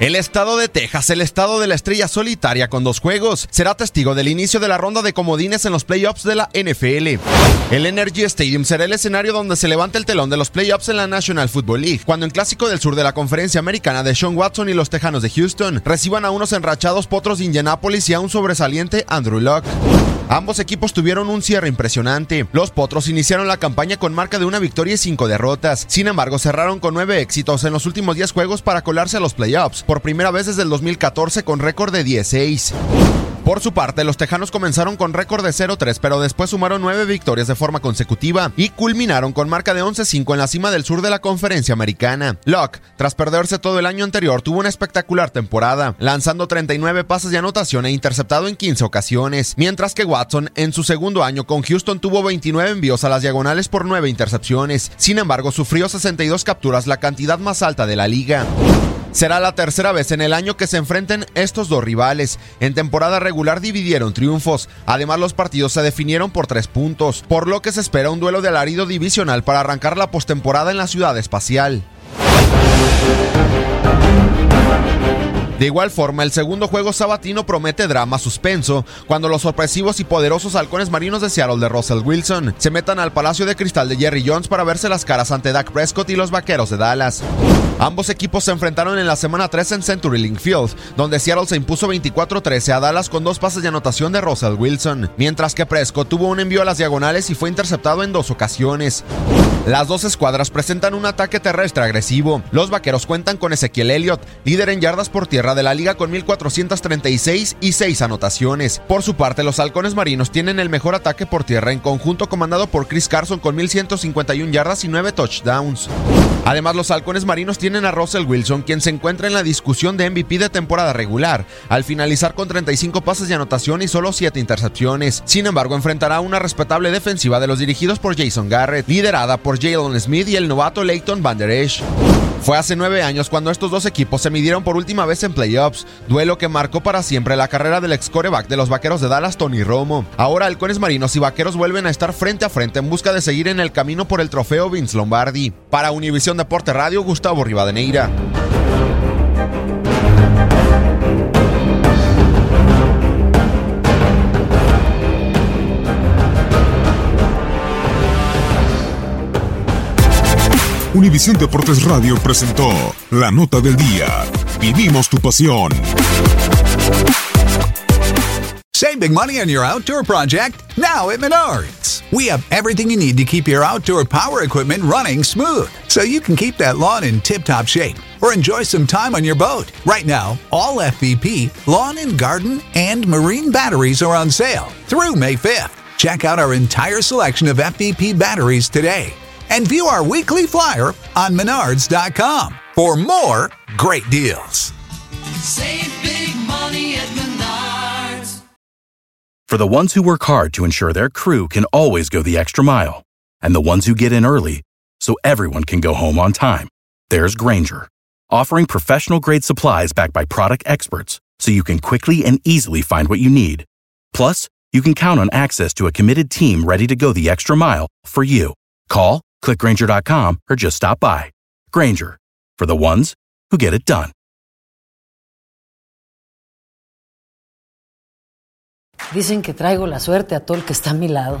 El estado de Texas, el estado de la estrella solitaria con dos juegos, será testigo del inicio de la ronda de comodines en los playoffs de la NFL. El Energy Stadium será el escenario donde se levanta el telón de los playoffs en la National Football League, cuando en clásico del sur de la conferencia americana de Sean Watson y los Tejanos de Houston reciban a unos enrachados potros de Indianapolis y a un sobresaliente Andrew Luck. Ambos equipos tuvieron un cierre impresionante. Los Potros iniciaron la campaña con marca de una victoria y cinco derrotas. Sin embargo, cerraron con nueve éxitos en los últimos 10 juegos para colarse a los playoffs, por primera vez desde el 2014 con récord de 16. Por su parte, los Tejanos comenzaron con récord de 0-3, pero después sumaron nueve victorias de forma consecutiva y culminaron con marca de 11-5 en la cima del sur de la conferencia americana. Locke, tras perderse todo el año anterior, tuvo una espectacular temporada, lanzando 39 pases de anotación e interceptado en 15 ocasiones, mientras que Watson, en su segundo año con Houston, tuvo 29 envíos a las diagonales por 9 intercepciones. Sin embargo, sufrió 62 capturas, la cantidad más alta de la liga. Será la tercera vez en el año que se enfrenten estos dos rivales. En temporada regular dividieron triunfos. Además, los partidos se definieron por tres puntos, por lo que se espera un duelo de alarido divisional para arrancar la postemporada en la ciudad espacial. De igual forma, el segundo juego sabatino promete drama suspenso cuando los sorpresivos y poderosos halcones marinos de Seattle de Russell Wilson se metan al Palacio de Cristal de Jerry Jones para verse las caras ante Dak Prescott y los Vaqueros de Dallas. Ambos equipos se enfrentaron en la semana 3 en CenturyLink Field, donde Seattle se impuso 24-13 a Dallas con dos pases de anotación de Russell Wilson, mientras que Prescott tuvo un envío a las diagonales y fue interceptado en dos ocasiones. Las dos escuadras presentan un ataque terrestre agresivo. Los vaqueros cuentan con Ezequiel Elliott, líder en yardas por tierra de la liga con 1436 y 6 anotaciones. Por su parte, los halcones marinos tienen el mejor ataque por tierra en conjunto comandado por Chris Carson con 1151 yardas y 9 touchdowns. Además, los halcones marinos tienen a Russell Wilson, quien se encuentra en la discusión de MVP de temporada regular, al finalizar con 35 pases de anotación y solo 7 intercepciones. Sin embargo, enfrentará una respetable defensiva de los dirigidos por Jason Garrett, liderada por Jalen Smith y el novato Leighton Van Der Esch. Fue hace nueve años cuando estos dos equipos se midieron por última vez en playoffs, duelo que marcó para siempre la carrera del ex coreback de los vaqueros de Dallas, Tony Romo. Ahora halcones marinos y vaqueros vuelven a estar frente a frente en busca de seguir en el camino por el trofeo Vince Lombardi. Para Univisión Deporte Radio, Gustavo Rivadeneira. Univisión Deportes Radio presentó La Nota del Día. Vivimos tu pasión. Save big money on your outdoor project now at Menards. We have everything you need to keep your outdoor power equipment running smooth so you can keep that lawn in tip top shape or enjoy some time on your boat. Right now, all FVP, lawn and garden, and marine batteries are on sale through May 5th. Check out our entire selection of FVP batteries today. And view our weekly flyer on menards.com for more great deals. Save big money at Menards. For the ones who work hard to ensure their crew can always go the extra mile, and the ones who get in early so everyone can go home on time, there's Granger, offering professional grade supplies backed by product experts so you can quickly and easily find what you need. Plus, you can count on access to a committed team ready to go the extra mile for you. Call, clickgranger.com, or just stop by. Granger, for the ones who get it done. Dicen que traigo la suerte a todo el que está a mi lado.